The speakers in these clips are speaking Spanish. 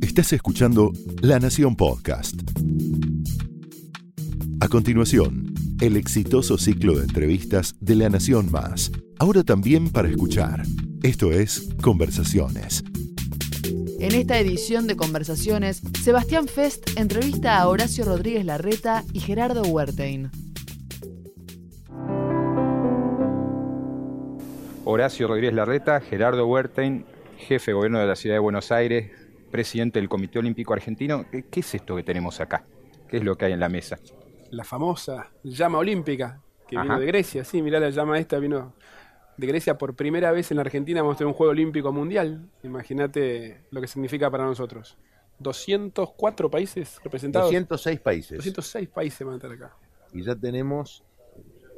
Estás escuchando La Nación Podcast. A continuación, el exitoso ciclo de entrevistas de La Nación Más. Ahora también para escuchar. Esto es Conversaciones. En esta edición de Conversaciones, Sebastián Fest entrevista a Horacio Rodríguez Larreta y Gerardo Huertein. Horacio Rodríguez Larreta, Gerardo Huertein, jefe de gobierno de la ciudad de Buenos Aires, presidente del Comité Olímpico Argentino. ¿Qué es esto que tenemos acá? ¿Qué es lo que hay en la mesa? La famosa llama olímpica que vino de Grecia. Sí, mirá la llama esta, vino de Grecia por primera vez en la Argentina. Vamos a tener un Juego Olímpico Mundial. Imagínate lo que significa para nosotros. 204 países representados. 206 países. 206 países van a estar acá. Y ya tenemos,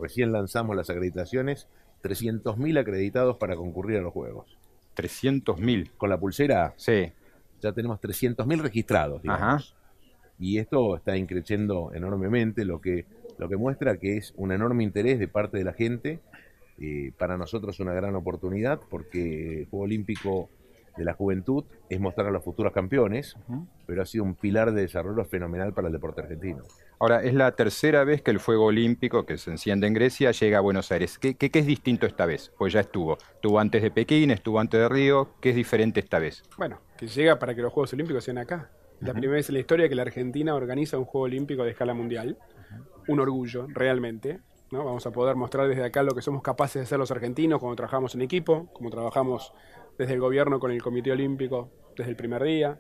recién lanzamos las acreditaciones, 300.000 acreditados para concurrir a los Juegos. 300.000. Con la pulsera. Sí. Ya tenemos 300.000 registrados, digamos. Y esto está increciendo enormemente, lo que, lo que muestra que es un enorme interés de parte de la gente. Eh, para nosotros una gran oportunidad porque el Juego Olímpico de la Juventud es mostrar a los futuros campeones, pero ha sido un pilar de desarrollo fenomenal para el deporte argentino. Ahora, es la tercera vez que el fuego olímpico que se enciende en Grecia llega a Buenos Aires. ¿Qué, es distinto esta vez? Pues ya estuvo. Estuvo antes de Pekín, estuvo antes de Río. ¿Qué es diferente esta vez? Bueno, que llega para que los Juegos Olímpicos sean acá. La primera vez en la historia que la Argentina organiza un Juego Olímpico de escala mundial. Un orgullo, realmente. ¿no? Vamos a poder mostrar desde acá lo que somos capaces de hacer los argentinos cuando trabajamos en equipo, como trabajamos desde el gobierno con el Comité Olímpico desde el primer día.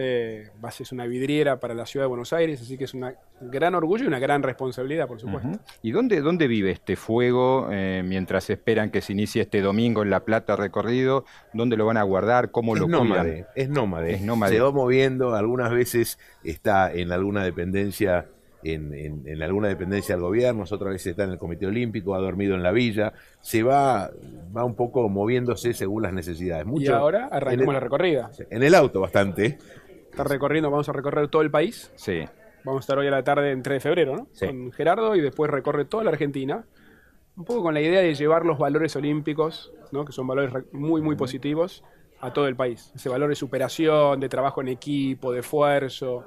Eh, es una vidriera para la ciudad de Buenos Aires, así que es un gran orgullo y una gran responsabilidad, por supuesto. ¿Y dónde, dónde vive este fuego eh, mientras esperan que se inicie este domingo en La Plata recorrido? ¿Dónde lo van a guardar? ¿Cómo lo nómade, Es nómade. Es nómade. Se va moviendo, algunas veces está en alguna dependencia en, alguna dependencia del gobierno, otras veces está en el Comité Olímpico, ha dormido en la villa, se va, va un poco moviéndose según las necesidades. y ahora arrancamos la recorrida. En el auto bastante. Está recorriendo, vamos a recorrer todo el país. Sí. Vamos a estar hoy a la tarde en 3 de febrero, ¿no? Con Gerardo y después recorre toda la Argentina. Un poco con la idea de llevar los valores olímpicos, ¿no? que son valores muy, muy positivos, a todo el país. Ese valor de superación, de trabajo en equipo, de esfuerzo,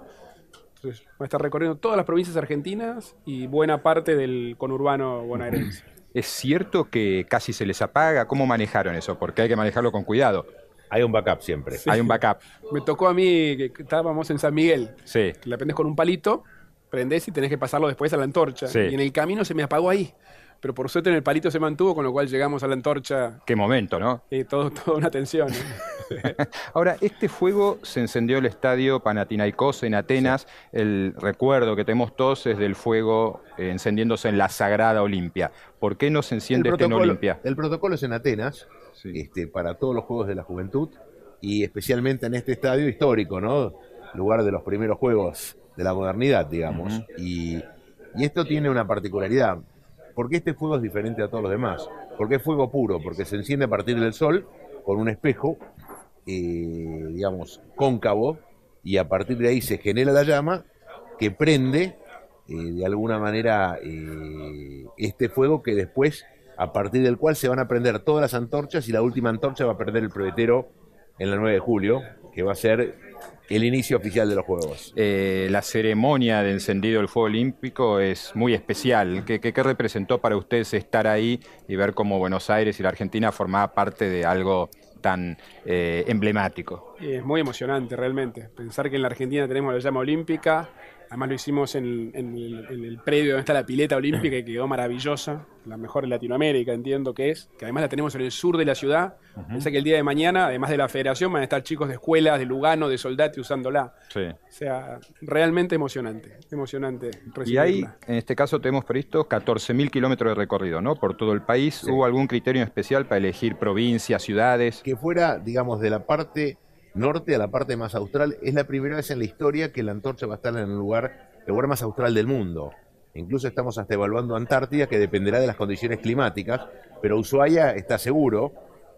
entonces, va a estar recorriendo todas las provincias argentinas y buena parte del conurbano bonaerense. ¿Es cierto que casi se les apaga? ¿Cómo manejaron eso? Porque hay que manejarlo con cuidado. Hay un backup siempre. Hay un backup. Me tocó a mí que estábamos en San Miguel. Sí. La prendes con un palito, prendés y tenés que pasarlo después a la antorcha. Y en el camino se me apagó ahí pero por suerte en el palito se mantuvo, con lo cual llegamos a la antorcha. Qué momento, ¿no? Y todo, toda una tensión. Ahora, este fuego se encendió el estadio Panathinaikos en Atenas. El recuerdo que tenemos todos es del fuego eh, encendiéndose en la Sagrada Olimpia. ¿Por qué no se enciende este en Olimpia? El protocolo es en Atenas, este, para todos los Juegos de la Juventud y especialmente en este estadio histórico, ¿no? Lugar de los primeros Juegos de la modernidad, digamos. y, y esto tiene una particularidad porque este fuego es diferente a todos los demás. Porque es fuego puro, porque se enciende a partir del sol con un espejo, eh, digamos, cóncavo, y a partir de ahí se genera la llama que prende eh, de alguna manera eh, este fuego que después, a partir del cual se van a prender todas las antorchas y la última antorcha va a perder el proyectero en la 9 de julio, que va a ser el inicio oficial de los Juegos. Eh, la ceremonia de encendido del fuego olímpico es muy especial. ¿Qué, representó para ustedes estar ahí y ver cómo Buenos Aires y la Argentina formaba parte de algo tan eh, emblemático? Es muy emocionante realmente. Pensar que en la Argentina tenemos la llama olímpica, Además lo hicimos en, el, predio donde está la pileta olímpica y quedó maravillosa, la mejor en Latinoamérica, entiendo que es, que además la tenemos en el sur de la ciudad. Uh que el día de mañana, además de la federación, van a estar chicos de escuelas, de Lugano, de Soldati usándola. Sí. O sea, realmente emocionante, emocionante. Y ahí, en este caso, tenemos previsto 14.000 kilómetros de recorrido, ¿no? Por todo el país. ¿Hubo algún criterio especial para elegir provincias, ciudades? Que fuera, digamos, de la parte norte a la parte más austral. Es la primera vez en la historia que la antorcha va a estar en el lugar, el lugar más austral del mundo. Incluso estamos hasta evaluando Antártida, que dependerá de las condiciones climáticas, pero Ushuaia está seguro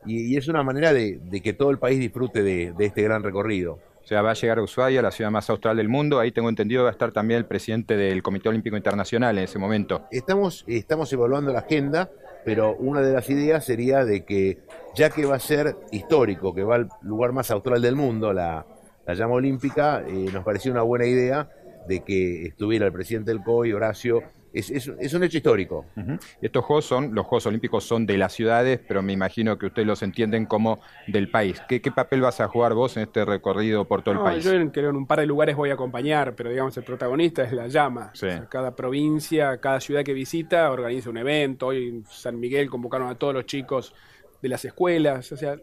y, es una manera de, que todo el país disfrute de, este gran recorrido. O sea, va a llegar a Ushuaia, la ciudad más austral del mundo. Ahí tengo entendido va a estar también el presidente del Comité Olímpico Internacional en ese momento. Estamos, estamos evaluando la agenda pero una de las ideas sería de que, ya que va a ser histórico, que va al lugar más austral del mundo, la, llama olímpica, eh, nos pareció una buena idea de que estuviera el presidente del COI, Horacio, es, un hecho histórico. Estos Juegos son, los Juegos Olímpicos son de las ciudades, pero me imagino que ustedes los entienden como del país. ¿Qué, papel vas a jugar vos en este recorrido por todo el país? Yo creo en un par de lugares voy a acompañar, pero digamos el protagonista es la llama. cada provincia, cada ciudad que visita organiza un evento. Hoy en San Miguel convocaron a todos los chicos de las escuelas. O sea,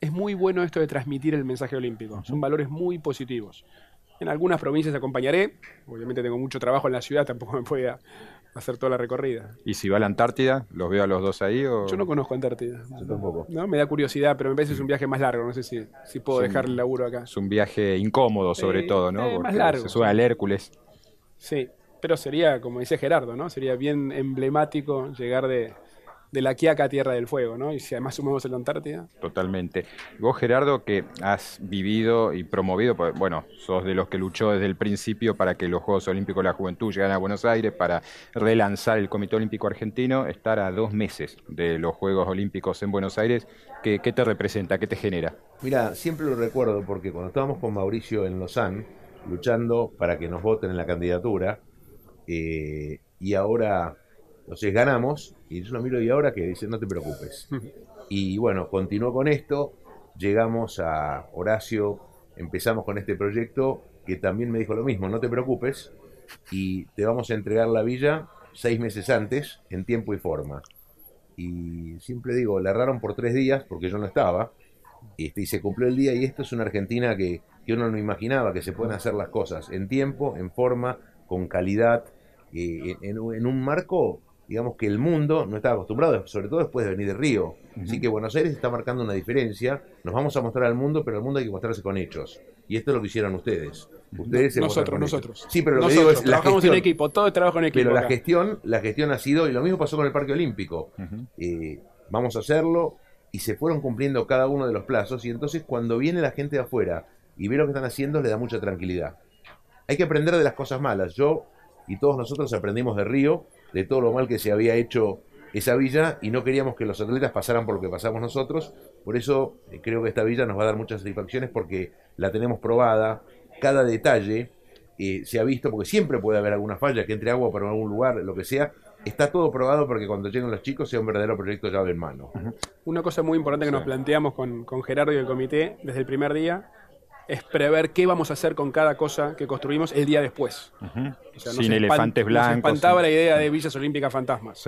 es muy bueno esto de transmitir el mensaje olímpico. Son valores muy positivos. En algunas provincias acompañaré. Obviamente tengo mucho trabajo en la ciudad, tampoco me pueda hacer toda la recorrida. ¿Y si va a la Antártida? ¿Los veo a los dos ahí? O... Yo no conozco Antártida. Yo tampoco. No, me da curiosidad, pero me parece que es un viaje más largo. No sé si, si puedo dejar el laburo acá. Es un viaje incómodo, sobre todo, ¿no? Eh, más largo. Se sube al Hércules. Sí, pero sería, como decía Gerardo, ¿no? Sería bien emblemático llegar de, de la Quiaca Tierra del Fuego, ¿no? Y si además sumamos en la Antártida. Totalmente. Vos, Gerardo, que has vivido y promovido, pues, bueno, sos de los que luchó desde el principio para que los Juegos Olímpicos de la Juventud llegaran a Buenos Aires, para relanzar el Comité Olímpico Argentino, estar a dos meses de los Juegos Olímpicos en Buenos Aires, ¿qué, te representa? ¿Qué te genera? Mira, siempre lo recuerdo porque cuando estábamos con Mauricio en Lausanne, luchando para que nos voten en la candidatura, eh, y ahora entonces ganamos, y yo lo miro y ahora que dice, no te preocupes. Y bueno, continuó con esto, llegamos a Horacio, empezamos con este proyecto, que también me dijo lo mismo, no te preocupes, y te vamos a entregar la villa seis meses antes, en tiempo y forma. Y siempre digo, le erraron por tres días, porque yo no estaba, y, se cumplió el día, y esto es una Argentina que, que uno no imaginaba, que se pueden hacer las cosas en tiempo, en forma, con calidad, eh, en, en un marco digamos que el mundo no estaba acostumbrado, sobre todo después de venir de Río. Así que Buenos Aires está marcando una diferencia. Nos vamos a mostrar al mundo, pero al mundo hay que mostrarse con hechos. Y esto es lo que hicieron ustedes. Ustedes nosotros, nosotros. Sí, pero lo que digo es la gestión. en equipo, todo trabajo en equipo. Pero la gestión, la gestión ha sido, y lo mismo pasó con el Parque Olímpico. Eh, vamos a hacerlo, y se fueron cumpliendo cada uno de los plazos, y entonces cuando viene la gente de afuera y ve lo que están haciendo, le da mucha tranquilidad. Hay que aprender de las cosas malas. Yo y todos nosotros aprendimos de Río, de todo lo mal que se había hecho esa villa y no queríamos que los atletas pasaran por lo que pasamos nosotros. Por eso eh, creo que esta villa nos va a dar muchas satisfacciones porque la tenemos probada, cada detalle eh, se ha visto, porque siempre puede haber alguna falla, que entre agua por algún lugar, lo que sea. Está todo probado porque cuando lleguen los chicos sea un verdadero proyecto llave en mano. Una cosa muy importante que nos planteamos con, con Gerardo y el comité desde el primer día es prever qué vamos a hacer con cada cosa que construimos el día después. sin elefantes blancos. Nos espantaba la idea de villas olímpicas fantasmas.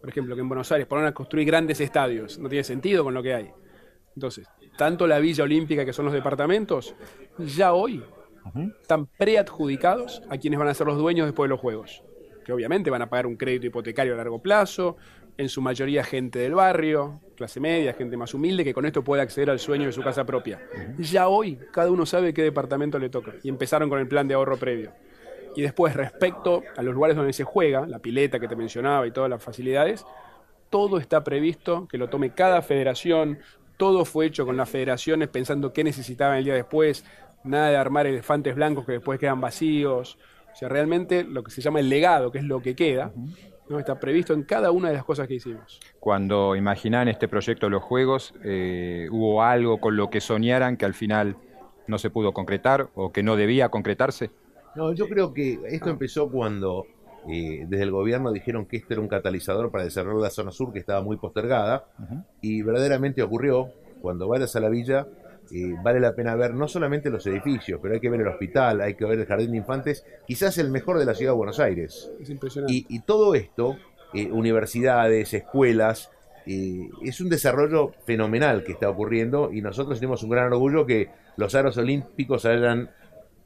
Por ejemplo, que en Buenos Aires ponen a construir grandes estadios. No tiene sentido con lo que hay. Entonces, tanto la Villa Olímpica, que son los departamentos, ya hoy están preadjudicados a quienes van a ser los dueños después de los Juegos. Que obviamente van a pagar un crédito hipotecario a largo plazo, en su mayoría gente del barrio, clase media, gente más humilde, que con esto puede acceder al sueño de su casa propia. Ya hoy cada uno sabe qué departamento le toca y empezaron con el plan de ahorro previo. Y después, respecto a los lugares donde se juega, la pileta que te mencionaba y todas las facilidades, todo está previsto que lo tome cada federación, todo fue hecho con las federaciones pensando qué necesitaban el día después, nada de armar elefantes blancos que después quedan vacíos. O sea, realmente lo que se llama el legado, que es lo que queda, ¿no? Está previsto en cada una de las cosas que hicimos. Cuando imaginaban este proyecto de los Juegos, eh, ¿hubo algo con lo que soñaran que al final no se pudo concretar o que no debía concretarse? No, yo creo que esto empezó cuando eh, desde el gobierno dijeron que este era un catalizador para desarrollar la zona sur que estaba muy postergada y verdaderamente ocurrió. Cuando vayas a la villa vale la pena ver no solamente los edificios, pero hay que ver el hospital, hay que ver el jardín de infantes, quizás el mejor de la ciudad de Buenos Aires. Es impresionante. Y, todo esto, eh, universidades, escuelas, eh, es un desarrollo fenomenal que está ocurriendo y nosotros tenemos un gran orgullo que los aros olímpicos hayan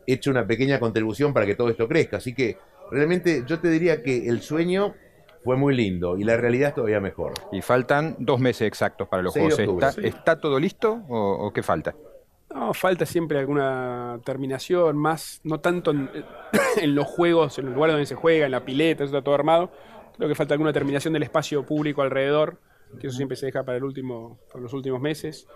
hecho una pequeña contribución para que todo esto crezca. Así que realmente yo te diría que el sueño fue muy lindo y la realidad es todavía mejor. Y faltan dos meses exactos para los Juegos. ¿Está, todo listo o, qué falta? No, falta siempre alguna terminación, más, no tanto en, los juegos, en el lugar donde se juega, en la pileta, eso está todo armado. Creo que falta alguna terminación del espacio público alrededor, que eso siempre se deja para, el último, para los últimos meses.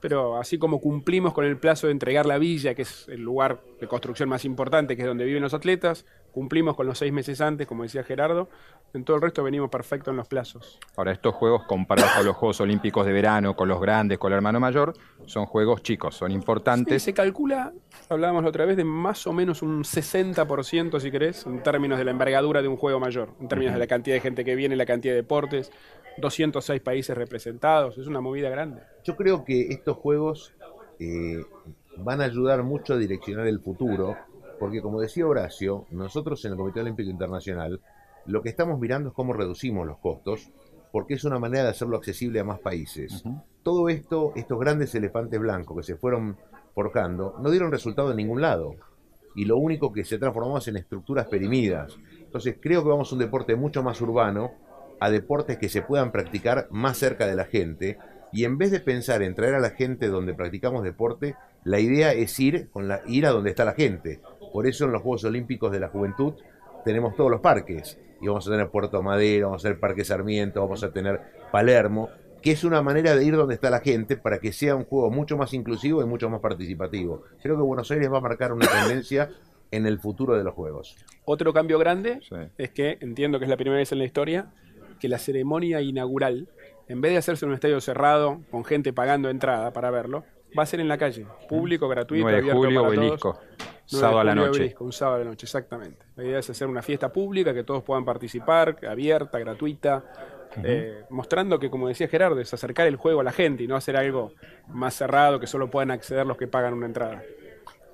Pero así como cumplimos con el plazo de entregar la villa, que es el lugar de construcción más importante, que es donde viven los atletas, cumplimos con los seis meses antes, como decía Gerardo, en todo el resto venimos perfecto en los plazos. Ahora, estos juegos comparados con los Juegos Olímpicos de verano, con los grandes, con el hermano mayor, son juegos chicos, son importantes. se calcula, hablábamos la otra vez, de más o menos un 60%, si querés, en términos de la envergadura de un juego mayor, en términos de la cantidad de gente que viene, la cantidad de deportes, 206 países representados, es una movida grande. Yo creo que estos juegos eh, van a ayudar mucho a direccionar el futuro, porque como decía Horacio, nosotros en el Comité Olímpico Internacional lo que estamos mirando es cómo reducimos los costos, porque es una manera de hacerlo accesible a más países. Todo esto, estos grandes elefantes blancos que se fueron forjando, no dieron resultado en ningún lado. Y lo único que se transformó es en estructuras perimidas. Entonces creo que vamos a un deporte mucho más urbano, a deportes que se puedan practicar más cerca de la gente. Y en vez de pensar en traer a la gente donde practicamos deporte, la idea es ir, con la, ir a donde está la gente. Por eso en los Juegos Olímpicos de la Juventud tenemos todos los parques. Y vamos a tener Puerto Madero, vamos a tener Parque Sarmiento, vamos a tener Palermo, que es una manera de ir donde está la gente para que sea un juego mucho más inclusivo y mucho más participativo. Creo que Buenos Aires va a marcar una tendencia en el futuro de los juegos. Otro cambio grande es que, entiendo que es la primera vez en la historia, que la ceremonia inaugural, en vez de hacerse en un estadio cerrado, con gente pagando entrada para verlo, va a ser en la calle, público, gratuito, 9 de julio, sábado a la noche. un sábado a la noche, exactamente. La idea es hacer una fiesta pública, que todos puedan participar, abierta, gratuita, eh, mostrando que, como decía Gerardo, es acercar el juego a la gente y no hacer algo más cerrado que solo puedan acceder los que pagan una entrada.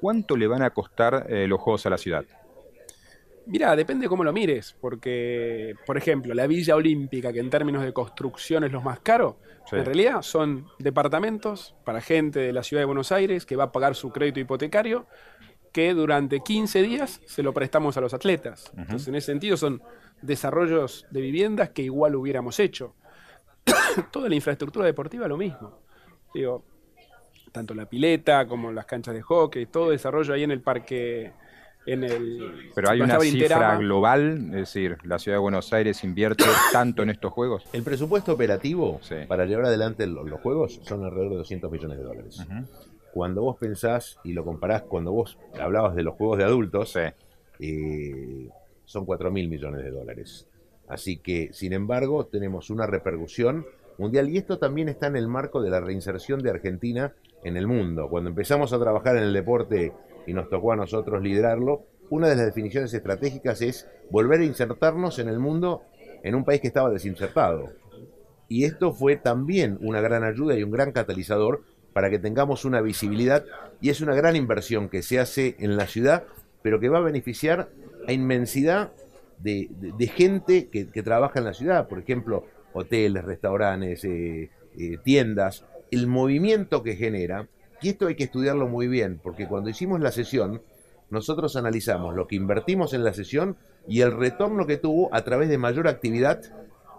¿Cuánto le van a costar eh, los juegos a la ciudad? Mira, depende cómo lo mires, porque, por ejemplo, la Villa Olímpica, que en términos de construcción es lo más caro, en realidad son departamentos para gente de la ciudad de Buenos Aires que va a pagar su crédito hipotecario, que durante 15 días se lo prestamos a los atletas. Entonces, en ese sentido, son desarrollos de viviendas que igual hubiéramos hecho. Toda la infraestructura deportiva lo mismo. Digo, tanto la pileta como las canchas de hockey, todo desarrollo ahí en el parque pero hay una cifra global, es decir, la ciudad de Buenos Aires invierte tanto en estos juegos. El presupuesto operativo para llevar adelante los, juegos son alrededor de 200 millones de dólares. Cuando vos pensás y lo comparás, cuando vos hablabas de los juegos de adultos, eh, son 4 mil millones de dólares. Así que, sin embargo, tenemos una repercusión mundial y esto también está en el marco de la reinserción de Argentina en el mundo. Cuando empezamos a trabajar en el deporte y nos tocó a nosotros liderarlo, una de las definiciones estratégicas es volver a insertarnos en el mundo en un país que estaba desinsertado. Y esto fue también una gran ayuda y un gran catalizador para que tengamos una visibilidad y es una gran inversión que se hace en la ciudad, pero que va a beneficiar a inmensidad de, gente que, trabaja en la ciudad, por ejemplo, hoteles, restaurantes, eh, eh, tiendas, el movimiento que genera y esto hay que estudiarlo muy bien, porque cuando hicimos la sesión, nosotros analizamos lo que invertimos en la sesión y el retorno que tuvo a través de mayor actividad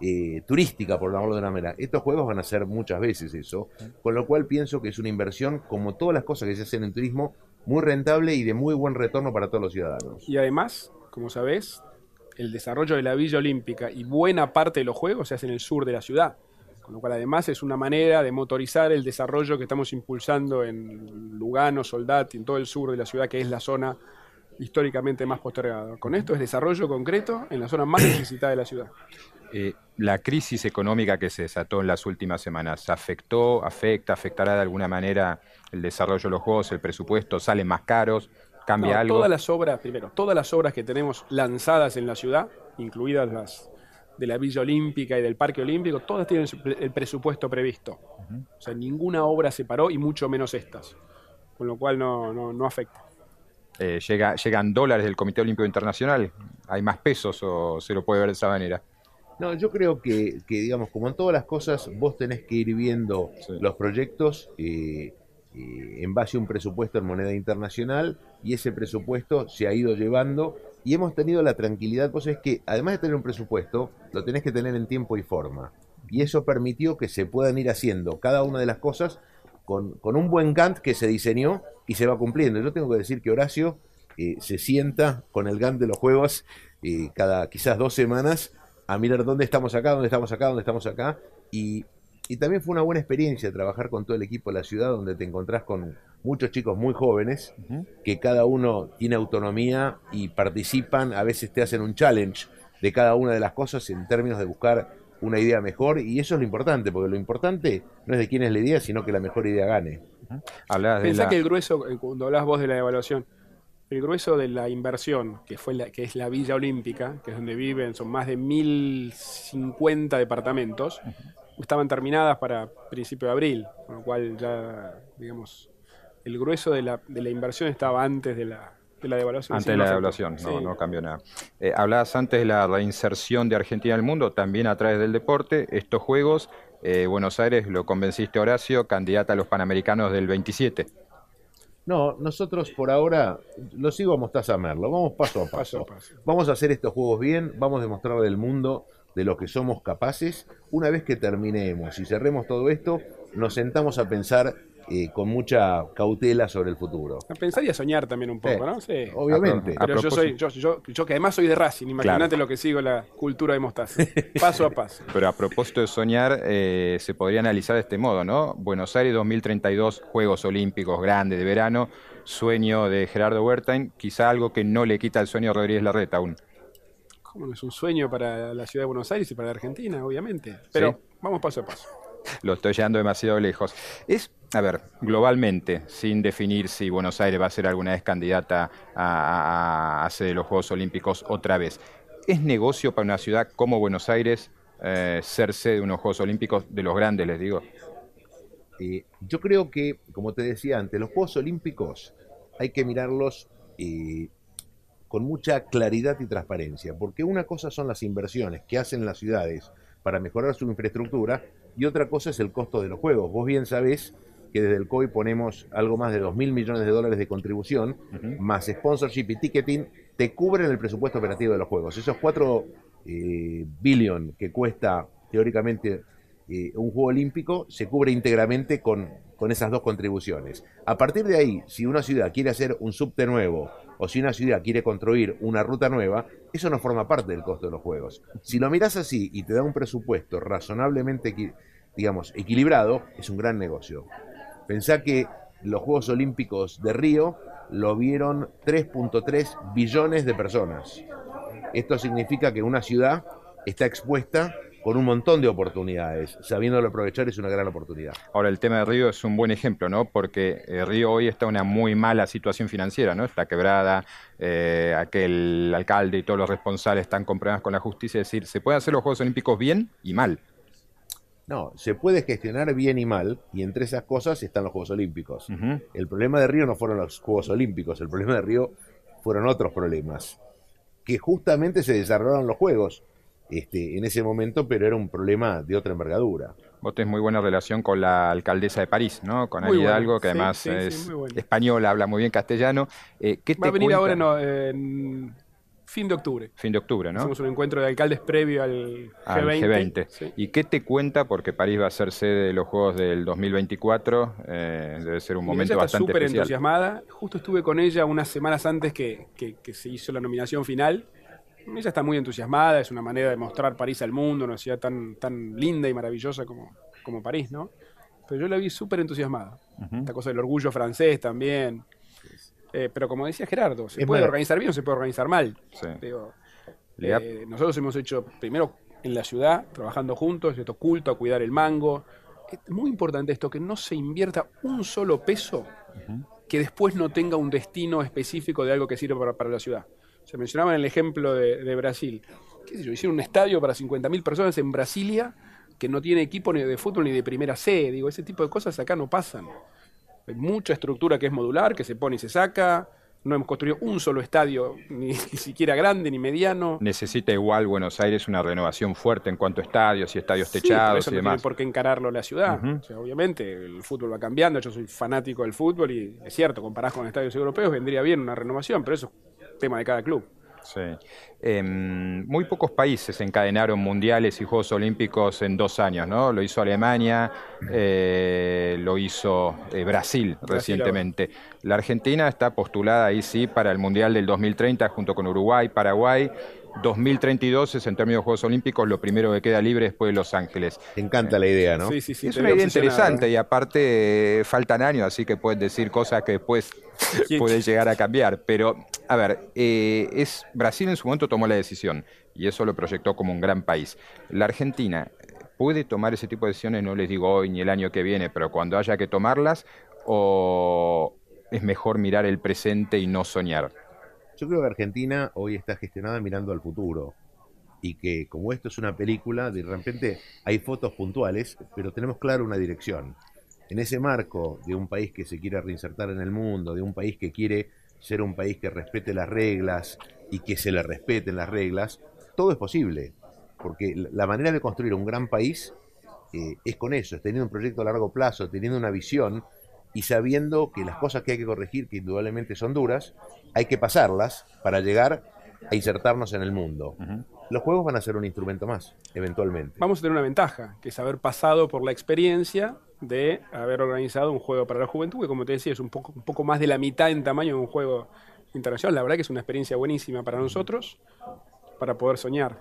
eh, turística, por llamarlo de una manera. Estos juegos van a ser muchas veces eso, con lo cual pienso que es una inversión, como todas las cosas que se hacen en turismo, muy rentable y de muy buen retorno para todos los ciudadanos. Y además, como sabés, el desarrollo de la Villa Olímpica y buena parte de los juegos se hace en el sur de la ciudad. Con lo cual además es una manera de motorizar el desarrollo que estamos impulsando en Lugano, Soldati, en todo el sur de la ciudad, que es la zona históricamente más postergada. Con esto es desarrollo concreto en la zona más necesitada de la ciudad. Eh, la crisis económica que se desató en las últimas semanas, ¿afectó, afecta, afectará de alguna manera el desarrollo de los juegos, el presupuesto, salen más caros, cambia algo? Todas las obras, primero, todas las obras que tenemos lanzadas en la ciudad, incluidas las de la Villa Olímpica y del Parque Olímpico, todas tienen el presupuesto previsto. O sea, ninguna obra se paró y mucho menos estas. Con lo cual no, no, afecta. Eh, llega, ¿Llegan dólares del Comité Olímpico Internacional? ¿Hay más pesos o se lo puede ver de esa manera? No, yo creo que, digamos, como en todas las cosas, vos tenés que ir viendo los proyectos eh, eh, en base a un presupuesto en moneda internacional y ese presupuesto se ha ido llevando y hemos tenido la tranquilidad, pues es que además de tener un presupuesto, lo tenés que tener en tiempo y forma. Y eso permitió que se puedan ir haciendo cada una de las cosas con, un buen Gantt que se diseñó y se va cumpliendo. Yo tengo que decir que Horacio eh, se sienta con el Gantt de los juegos eh, cada quizás dos semanas a mirar dónde estamos acá, dónde estamos acá, dónde estamos acá. Y y también fue una buena experiencia trabajar con todo el equipo de la ciudad, donde te encontrás con muchos chicos muy jóvenes, que cada uno tiene autonomía y participan, a veces te hacen un challenge de cada una de las cosas en términos de buscar una idea mejor, y eso es lo importante, porque lo importante no es de quién es la idea, sino que la mejor idea gane. Pensá que el grueso, eh, cuando hablas vos de la evaluación, el grueso de la inversión, que, fue la, que es la Villa Olímpica, que es donde viven, son más de 1050 departamentos, estaban terminadas para principio de abril, con lo cual ya, digamos, el grueso de la, de la inversión estaba antes de la, de la devaluación. Antes de la devaluación, no, no cambió nada. Eh, hablabas antes de la reinserción de Argentina al mundo, también a través del deporte. Estos Juegos, eh, Buenos Aires, lo convenciste Horacio, candidata a los Panamericanos del 27. No, nosotros por ahora lo sigo a Mostaza Merlo, vamos paso a paso. Vamos a hacer estos juegos bien, vamos a demostrarle al mundo de lo que somos capaces. Una vez que terminemos y cerremos todo esto, nos sentamos a pensar eh, con mucha cautela sobre el futuro. A pensar y a soñar también un poco, ¿no? Sí. Obviamente. Pero yo, soy, yo, yo, que además soy de Racing, imagínate lo que sigo la cultura de Mostaza, paso a paso. Pero a propósito de soñar, eh, se podría analizar de este modo, ¿no? Buenos Aires 2032, Juegos Olímpicos grandes de verano, sueño de Gerardo Huertain, quizá algo que no le quita el sueño a Rodríguez Larreta aún. ¿Cómo no es un sueño para la ciudad de Buenos Aires y para la Argentina, obviamente? Pero vamos paso a paso. Lo estoy llevando demasiado lejos. Es a ver, globalmente, sin definir si Buenos Aires va a ser alguna vez candidata a, a, de los Juegos Olímpicos otra vez, ¿es negocio para una ciudad como Buenos Aires eh, ser sede de unos Juegos Olímpicos de los grandes, les digo? Yo creo que, como te decía antes, los Juegos Olímpicos hay que mirarlos eh, con mucha claridad y transparencia, porque una cosa son las inversiones que hacen las ciudades para mejorar su infraestructura y otra cosa es el costo de los juegos. Vos bien sabés que desde el COI ponemos algo más de 2 mil millones de dólares de contribución, más sponsorship y ticketing, te cubren el presupuesto operativo de los juegos. Esos 4 eh, billion que cuesta teóricamente eh, un juego olímpico se cubre íntegramente con, con esas dos contribuciones. A partir de ahí, si una ciudad quiere hacer un subte nuevo o si una ciudad quiere construir una ruta nueva, eso no forma parte del costo de los juegos. Si lo miras así y te da un presupuesto razonablemente, digamos, equilibrado, es un gran negocio. Pensá que los Juegos Olímpicos de Río lo vieron 3.3 billones de personas. Esto significa que una ciudad está expuesta con un montón de oportunidades. Sabiéndolo aprovechar es una gran oportunidad. Ahora, el tema de Río es un buen ejemplo, ¿no? Porque eh, Río hoy está en una muy mala situación financiera, ¿no? Está quebrada, eh, aquel alcalde y todos los responsables están con problemas con la justicia. Es decir, se pueden hacer los Juegos Olímpicos bien y mal. No, se puede gestionar bien y mal, y entre esas cosas están los Juegos Olímpicos. El problema de Río no fueron los Juegos Olímpicos, el problema de Río fueron otros problemas, que justamente se desarrollaron los Juegos este, en ese momento, pero era un problema de otra envergadura. Vos tenés muy buena relación con la alcaldesa de París, ¿no? Con Ana Hidalgo, que además es española, habla muy bien castellano. Eh, ¿qué Va a venir ahora en fin de octubre. Fin de octubre, ¿no? Hacemos un encuentro de alcaldes previo al G20. ¿Y qué te cuenta? Porque París va a ser sede de los Juegos del 2024. Eh, debe ser un momento ella está súper entusiasmada. Justo estuve con ella unas semanas antes que, se hizo la nominación final. Ella está muy entusiasmada, es una manera de mostrar París al mundo, una ciudad tan, tan linda y maravillosa como, como París, ¿no? Pero yo la vi súper entusiasmada. Esta cosa del orgullo francés también. Eh, pero como decía Gerardo, se puede organizar bien o se puede organizar mal. Eh, nosotros hemos hecho primero en la ciudad, trabajando juntos, esto culto a cuidar el mango. Es muy importante esto, que no se invierta un solo peso que después no tenga un destino específico de algo que sirva para, la ciudad. Se mencionaba en el ejemplo de, Brasil. ¿Qué sé yo? Hicieron un estadio para 50.000 personas en Brasilia que no tiene equipo ni de fútbol ni de primera C. Digo, ese tipo de cosas acá no pasan. Hay mucha estructura que es modular, que se pone y se saca. No hemos construido un solo estadio, ni, siquiera grande ni mediano. Necesita igual Buenos Aires una renovación fuerte en cuanto a estadios y estadios techados eso y no demás. Tiene por qué encararlo la ciudad. obviamente, el fútbol va cambiando. Yo soy fanático del fútbol y es cierto, comparás con estadios europeos, vendría bien una renovación, pero eso es tema de cada club. Sí. Em, muy pocos países encadenaron mundiales y Juegos Olímpicos en dos años, ¿no? Lo hizo Alemania, eh, lo hizo eh, Brasil, recientemente. La Argentina está postulada ahí sí para el Mundial del 2030 junto con Uruguay, Paraguay. 2032 es en términos de Juegos Olímpicos lo primero que queda libre después de Los Ángeles. Te encanta la idea, ¿no? Sí, sí, sí. es una idea obsesionado, interesante ¿eh? y aparte eh, faltan años, así que puedes decir cosas que después ¿Quién- puede llegar a cambiar. Pero, a ver, eh, es Brasil en su momento tomó la decisión y eso lo proyectó como un gran país. La Argentina puede tomar ese tipo de decisiones, no les digo hoy ni el año que viene, pero cuando haya que tomarlas, o es mejor mirar el presente y no soñar. Yo creo que Argentina hoy está gestionada mirando al futuro y que como esto es una película, de repente hay fotos puntuales, pero tenemos claro una dirección. En ese marco de un país que se quiere reinsertar en el mundo, de un país que quiere ser un país que respete las reglas y que se le respeten las reglas, todo es posible. Porque la- manera de construir un gran país eh, es con eso, es teniendo un proyecto a largo plazo, teniendo una visión y sabiendo que las cosas que hay que corregir, que indudablemente son duras, hay que pasarlas para llegar a insertarnos en el mundo. Los juegos van a ser un instrumento más, eventualmente. Vamos a tener una ventaja, que es haber pasado por la experiencia de haber organizado un juego para la juventud, que como te decía, es un poco, un poco más de la mitad en tamaño de un juego internacional. La verdad que es una experiencia buenísima para nosotros, para poder soñar.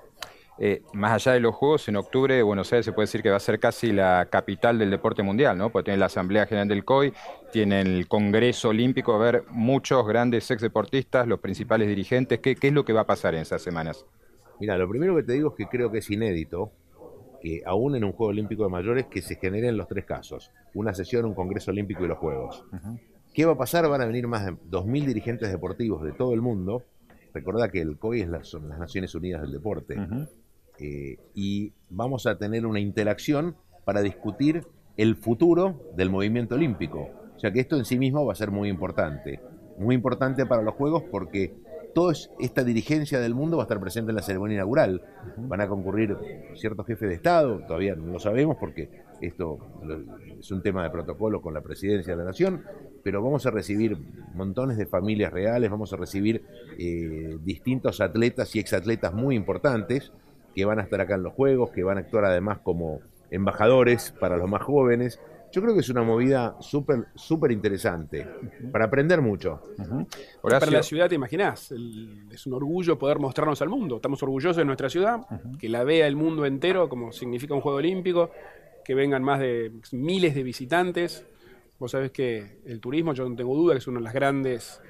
Eh, más allá de los Juegos, en octubre Buenos Aires se puede decir que va a ser casi la capital del deporte mundial, ¿no? Porque tiene la Asamblea General del COI, tiene el Congreso Olímpico, va a haber muchos grandes ex deportistas, los principales dirigentes. ¿Qué, qué es lo que va a pasar en esas semanas? Mira, lo primero que te digo es que creo que es inédito que aún en un Juego Olímpico de Mayores que se generen los tres casos, una sesión, un Congreso Olímpico y los Juegos. ¿Qué va a pasar? Van a venir más de 2.000 dirigentes deportivos de todo el mundo. Recordá que el COI es la- son las Naciones Unidas del Deporte. Eh, y vamos a tener una interacción para discutir el futuro del movimiento olímpico. O sea que esto en sí mismo va a ser muy importante. Muy importante para los Juegos porque toda esta dirigencia del mundo va a estar presente en la ceremonia inaugural. Van a concurrir ciertos jefes de Estado, todavía no lo sabemos porque esto es un tema de protocolo con la presidencia de la Nación, pero vamos a recibir montones de familias reales, vamos a recibir eh, distintos atletas y exatletas muy importantes que van a estar acá en los Juegos, que van a actuar además como embajadores para los más jóvenes. Yo creo que es una movida súper súper interesante para aprender mucho. Para la ciudad, te imaginás, el- es un orgullo poder mostrarnos al mundo. Estamos orgullosos de nuestra ciudad, que la vea el mundo entero, como significa un juego olímpico, que vengan más de miles de visitantes. Vos sabés que el turismo, yo no tengo duda que es uno de los grandes,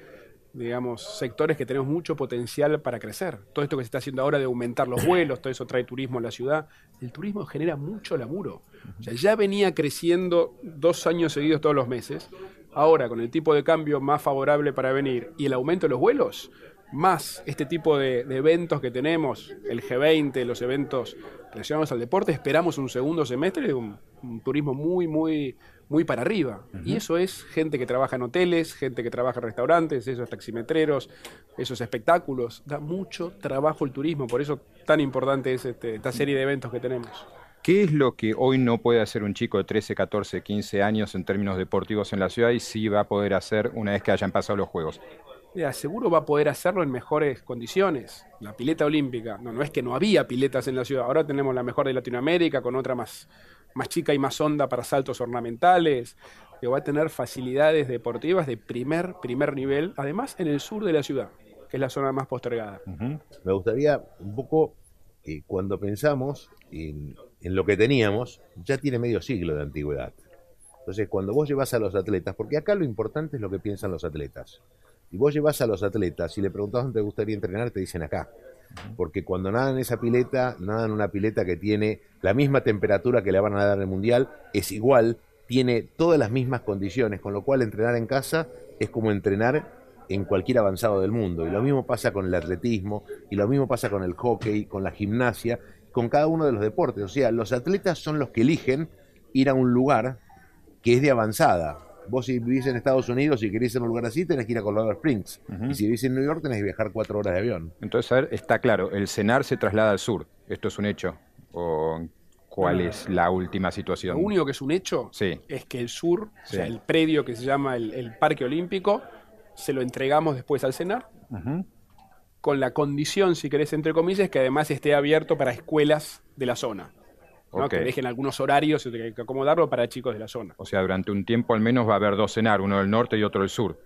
digamos, sectores que tenemos mucho potencial para crecer. Todo esto que se está haciendo ahora de aumentar los vuelos, todo eso trae turismo a la ciudad. El turismo genera mucho laburo. O sea, ya venía creciendo dos años seguidos todos los meses. Ahora, con el tipo de cambio más favorable para venir y el aumento de los vuelos, más este tipo de, eventos que tenemos, el G20, los eventos relacionados al deporte, esperamos un segundo semestre de un turismo muy, muy, muy para arriba. Y eso es gente que trabaja en hoteles, gente que trabaja en restaurantes, esos taximetreros, esos espectáculos. Da mucho trabajo el turismo, por eso tan importante es este- esta serie de eventos que tenemos. ¿qué es lo que hoy no puede hacer un chico de 13, 14, 15 años en términos deportivos en la ciudad y sí va a poder hacer una vez que hayan pasado los Juegos? Mira, seguro va a poder hacerlo en mejores condiciones. La pileta olímpica, no, no es que no había piletas en la ciudad, ahora tenemos la mejor de Latinoamérica, con otra más, más chica y más honda para saltos ornamentales, que va a tener facilidades deportivas de primer, primer nivel, además en el sur de la ciudad, que es la zona más postergada. Me gustaría un poco, eh, cuando pensamos en, lo que teníamos, ya tiene medio siglo de antigüedad. Entonces, cuando vos llevas a los atletas, porque acá lo importante es lo que piensan los atletas. Y vos llevas a los atletas y le preguntás dónde te gustaría entrenar, te dicen acá. Porque cuando nadan esa pileta, nadan una pileta que tiene la misma temperatura que le van a dar en el mundial, es igual, tiene todas las mismas condiciones, con lo cual entrenar en casa es como entrenar en cualquier avanzado del mundo. Y lo mismo pasa con el atletismo, y lo mismo pasa con el hockey, con la gimnasia, con cada uno de los deportes. O sea, los atletas son los que eligen ir a un lugar que es de avanzada. Vos si vivís en Estados Unidos y querés ir a un lugar así, tenés que ir a Colorado Springs. Y si vivís en New York, tenés que viajar cuatro horas de avión. Entonces, a ver, está claro, el CENAR se traslada al sur. ¿Esto es un hecho? ¿O cuál es la última Lo situación? único que es un hecho Sí. es que el sur, o sea, el predio que se llama el, el Parque Olímpico, se lo entregamos después al CENAR, con la condición, si querés, entre comillas, que además esté abierto para escuelas de la zona. ¿No? Que dejen algunos horarios y hay que acomodarlo para chicos de la zona. O sea, durante un tiempo al menos va a haber dos CENAR, uno del norte y otro del sur.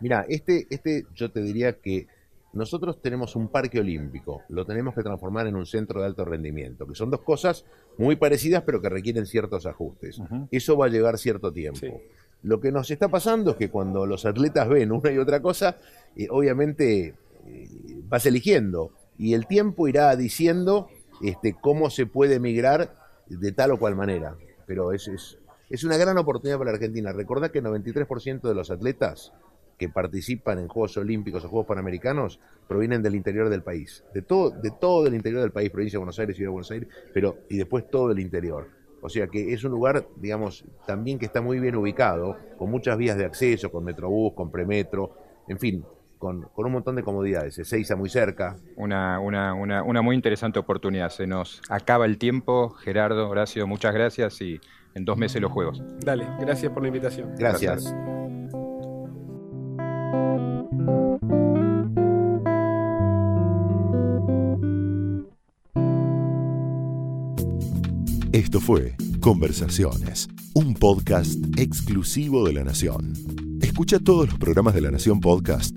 Mira, este, este yo te diría que nosotros tenemos un parque olímpico, lo tenemos que transformar en un centro de alto rendimiento, que son dos cosas muy parecidas pero que requieren ciertos ajustes. Eso va a llevar cierto tiempo. Lo que nos está pasando es que cuando los atletas ven una y otra cosa, eh, obviamente eh, vas eligiendo y el tiempo irá diciendo este, cómo se puede migrar de tal o cual manera. Pero es, es, es una gran oportunidad para la Argentina. Recordad que el 93% de los atletas que participan en Juegos Olímpicos o Juegos Panamericanos provienen del interior del país, de todo, de todo el interior del país, provincia de Buenos Aires, Ciudad de Buenos Aires, pero y después todo el interior. O sea que es un lugar, digamos, también que está muy bien ubicado, con muchas vías de acceso, con Metrobús, con Premetro, en fin, con, un montón de comodidades. Ezeiza muy cerca. Una, una, una, una muy interesante oportunidad. Se nos acaba el tiempo. Gerardo, Horacio, muchas gracias y en dos meses los Juegos. Dale, gracias por la invitación. gracias. Esto fue Conversaciones, un podcast exclusivo de La Nación. Escucha todos los programas de La Nación Podcast